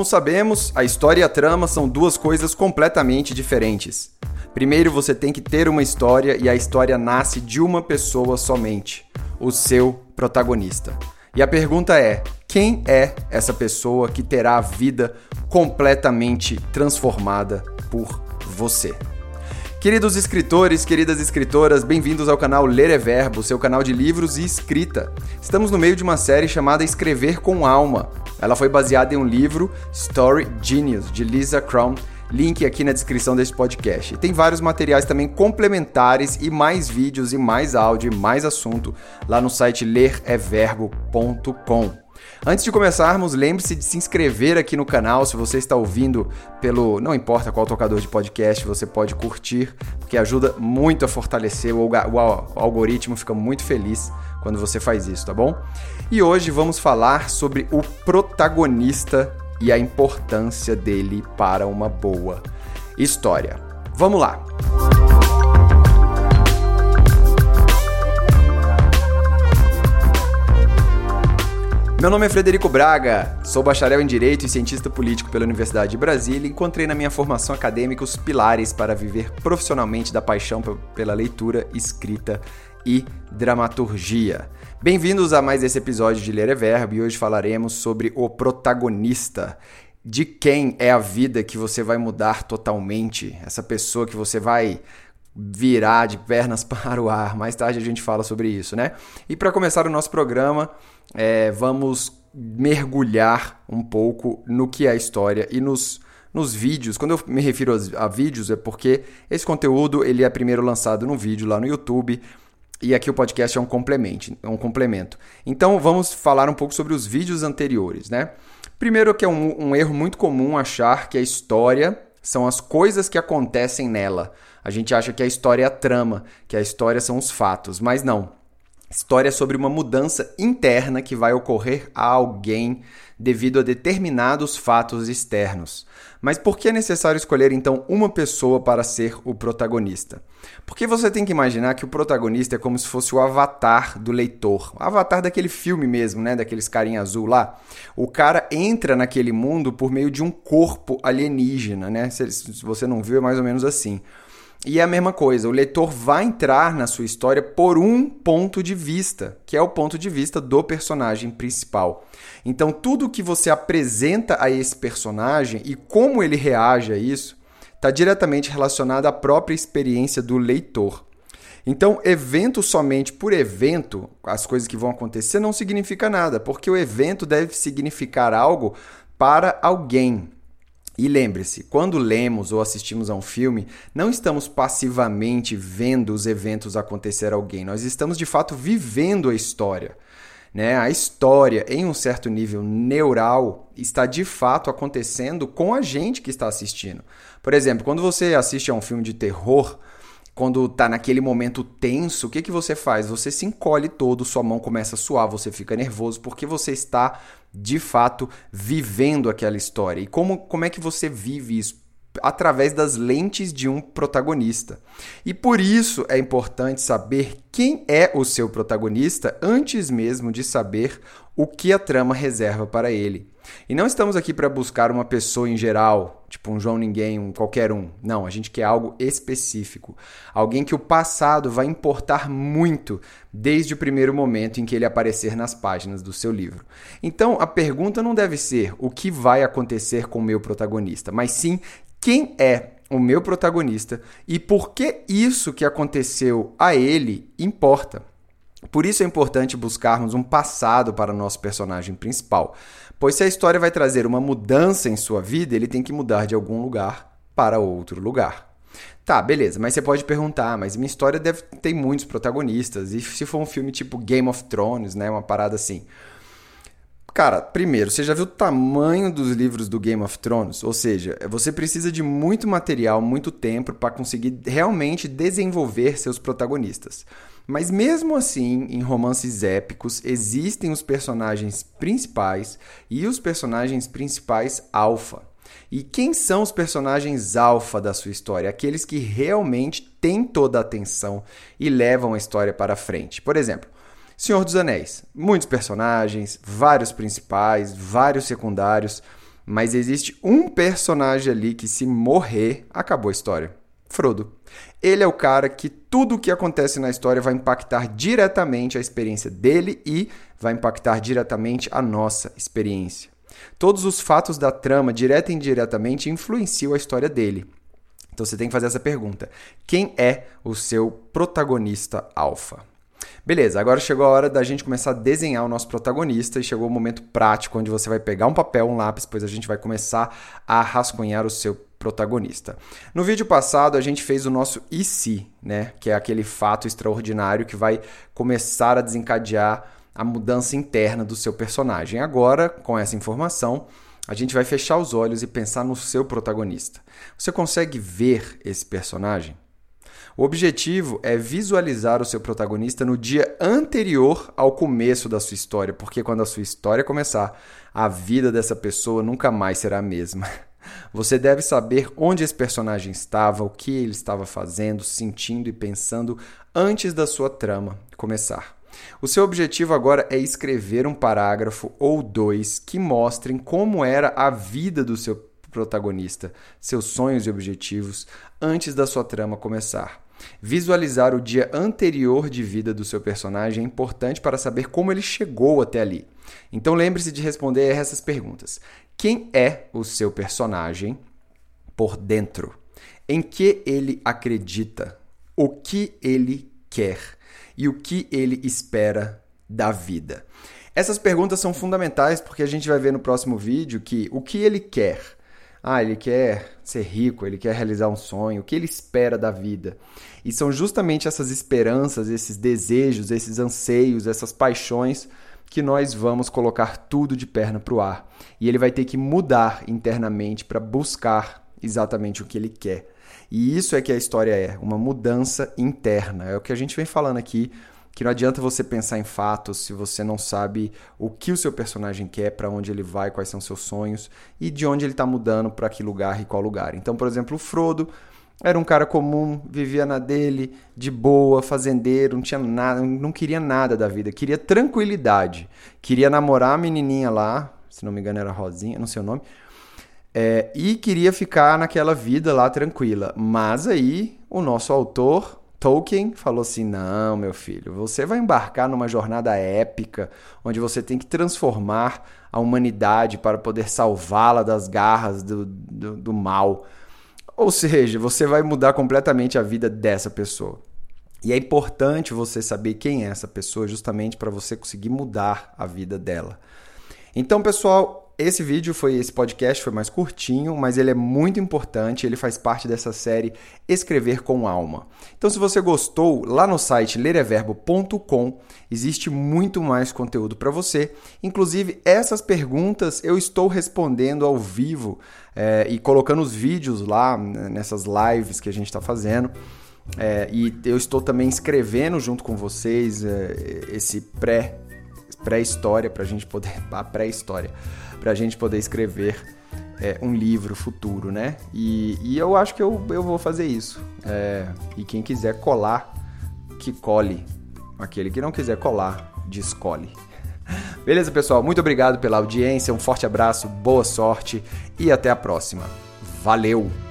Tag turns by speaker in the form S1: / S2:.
S1: Como sabemos, a história e a trama são duas coisas completamente diferentes. Primeiro você tem que ter uma história e a história nasce de uma pessoa somente, o seu protagonista. E a pergunta é: quem é essa pessoa que terá a vida completamente transformada por você? Queridos escritores, queridas escritoras, bem-vindos ao canal Ler é Verbo, seu canal de livros e escrita. Estamos no meio de uma série chamada Escrever com Alma. Ela foi baseada em um livro, Story Genius, de Lisa Crown, link aqui na descrição desse podcast. Tem vários materiais também complementares e mais vídeos e mais áudio e mais assunto lá no site lereverbo.com. Antes de começarmos, lembre-se de se inscrever aqui no canal. Se você está ouvindo pelo. Não importa qual tocador de podcast, você pode curtir, porque ajuda muito a fortalecer. O algoritmo fica muito feliz quando você faz isso, tá bom? E hoje vamos falar sobre o protagonista e a importância dele para uma boa história. Vamos lá! Meu nome é Frederico Braga, sou bacharel em Direito e cientista político pela Universidade de Brasília e encontrei na minha formação acadêmica os pilares para viver profissionalmente da paixão pela leitura, escrita e dramaturgia. Bem-vindos a mais esse episódio de Ler é Verbo e hoje falaremos sobre o protagonista. De quem é a vida que você vai mudar totalmente? Essa pessoa que você vai virar de pernas para o ar. Mais tarde a gente fala sobre isso, né? E para começar o nosso programa, é, vamos mergulhar um pouco no que é a história e nos nos vídeos. Quando eu me refiro a, a vídeos é porque esse conteúdo ele é primeiro lançado no vídeo lá no YouTube e aqui o podcast é um complemento, um complemento. Então vamos falar um pouco sobre os vídeos anteriores, né? Primeiro que é um, um erro muito comum achar que a história são as coisas que acontecem nela. A gente acha que a história é a trama, que a história são os fatos, mas não. História sobre uma mudança interna que vai ocorrer a alguém devido a determinados fatos externos. Mas por que é necessário escolher então uma pessoa para ser o protagonista? Porque você tem que imaginar que o protagonista é como se fosse o avatar do leitor, o avatar daquele filme mesmo, né, daqueles carinha azul lá. O cara entra naquele mundo por meio de um corpo alienígena, né? Se você não viu, é mais ou menos assim. E é a mesma coisa, o leitor vai entrar na sua história por um ponto de vista, que é o ponto de vista do personagem principal. Então, tudo que você apresenta a esse personagem e como ele reage a isso está diretamente relacionado à própria experiência do leitor. Então, evento somente por evento, as coisas que vão acontecer, não significa nada, porque o evento deve significar algo para alguém. E lembre-se, quando lemos ou assistimos a um filme, não estamos passivamente vendo os eventos acontecer a alguém, nós estamos de fato vivendo a história. Né? A história, em um certo nível neural, está de fato acontecendo com a gente que está assistindo. Por exemplo, quando você assiste a um filme de terror, quando tá naquele momento tenso, o que, que você faz? Você se encolhe todo, sua mão começa a suar, você fica nervoso, porque você está de fato vivendo aquela história. E como, como é que você vive isso? Através das lentes de um protagonista. E por isso é importante saber quem é o seu protagonista antes mesmo de saber o que a trama reserva para ele. E não estamos aqui para buscar uma pessoa em geral, tipo um João Ninguém, um qualquer um. Não, a gente quer algo específico. Alguém que o passado vai importar muito desde o primeiro momento em que ele aparecer nas páginas do seu livro. Então, a pergunta não deve ser o que vai acontecer com o meu protagonista, mas sim quem é o meu protagonista e por que isso que aconteceu a ele importa. Por isso é importante buscarmos um passado para o nosso personagem principal, pois se a história vai trazer uma mudança em sua vida, ele tem que mudar de algum lugar para outro lugar. Tá, beleza, mas você pode perguntar, mas minha história deve ter muitos protagonistas, e se for um filme tipo Game of Thrones, né, uma parada assim. Cara, primeiro, você já viu o tamanho dos livros do Game of Thrones? Ou seja, você precisa de muito material, muito tempo para conseguir realmente desenvolver seus protagonistas. Mas mesmo assim, em romances épicos, existem os personagens principais e os personagens principais alfa. E quem são os personagens alfa da sua história? Aqueles que realmente têm toda a atenção e levam a história para frente. Por exemplo, Senhor dos Anéis. Muitos personagens, vários principais, vários secundários, Mas existe um personagem ali que, se morrer, acabou a história. Frodo. Ele é o cara que tudo o que acontece na história vai impactar diretamente a experiência dele e vai impactar diretamente a nossa experiência. Todos os fatos da trama, direta e indiretamente, influenciam a história dele. Então você tem que fazer essa pergunta: quem é o seu protagonista alfa? Beleza, agora chegou a hora da gente começar a desenhar o nosso protagonista e chegou o momento prático onde você vai pegar um papel, um lápis, pois a gente vai começar a rascunhar o seu protagonista. No vídeo passado a gente fez o nosso e se, né, que é aquele fato extraordinário que vai começar a desencadear a mudança interna do seu personagem. Agora, com essa informação, a gente vai fechar os olhos e pensar no seu protagonista. Você consegue ver esse personagem? O objetivo é visualizar o seu protagonista no dia anterior ao começo da sua história, porque quando a sua história começar, a vida dessa pessoa nunca mais será a mesma. Você deve saber onde esse personagem estava, o que ele estava fazendo, sentindo e pensando antes da sua trama começar. O seu objetivo agora é escrever um parágrafo ou dois que mostrem como era a vida do seu protagonista, seus sonhos e objetivos antes da sua trama começar. Visualizar o dia anterior de vida do seu personagem é importante para saber como ele chegou até ali. Então lembre-se de responder a essas perguntas. Quem é o seu personagem por dentro? Em que ele acredita? O que ele quer? E o que ele espera da vida? Essas perguntas são fundamentais porque a gente vai ver no próximo vídeo que o que ele quer ah, ele quer ser rico, ele quer realizar um sonho, o que ele espera da vida. E são justamente essas esperanças, esses desejos, esses anseios, essas paixões que nós vamos colocar tudo de perna para o ar. E ele vai ter que mudar internamente para buscar exatamente o que ele quer. E isso é que a história é, uma mudança interna. É o que a gente vem falando aqui que não adianta você pensar em fatos se você não sabe o que o seu personagem quer, para onde ele vai, quais são seus sonhos e de onde ele está mudando para que lugar e qual lugar. Então, por exemplo, o Frodo era um cara comum, vivia na dele, de boa, fazendeiro, não tinha nada, não queria nada da vida, queria tranquilidade, queria namorar a menininha lá, se não me engano era Rosinha, não sei o nome, é, e queria ficar naquela vida lá tranquila. Mas aí o nosso autor Tolkien falou assim: não, meu filho, você vai embarcar numa jornada épica, onde você tem que transformar a humanidade para poder salvá-la das garras do, do, do, mal. Ou seja, você vai mudar completamente a vida dessa pessoa. E é importante você saber quem é essa pessoa, justamente para você conseguir mudar a vida dela. Então, pessoal, esse vídeo foi, esse podcast foi mais curtinho, mas ele é muito importante, ele faz parte dessa série Escrever com Alma. Então, se você gostou, lá no site lereverbo.com existe muito mais conteúdo para você. Inclusive, essas perguntas eu estou respondendo ao vivo é, e colocando os vídeos lá né, nessas lives que a gente está fazendo. É, e eu estou também escrevendo junto com vocês é, esse pré pré-história para a gente poder a pré-história para a gente poder escrever é, um livro futuro, né? E, e, eu acho que eu, eu vou fazer isso. É, e quem quiser colar, que cole. Aquele que não quiser colar, descole. Beleza, pessoal? Muito obrigado pela audiência. Um forte abraço, boa sorte e até a próxima. Valeu!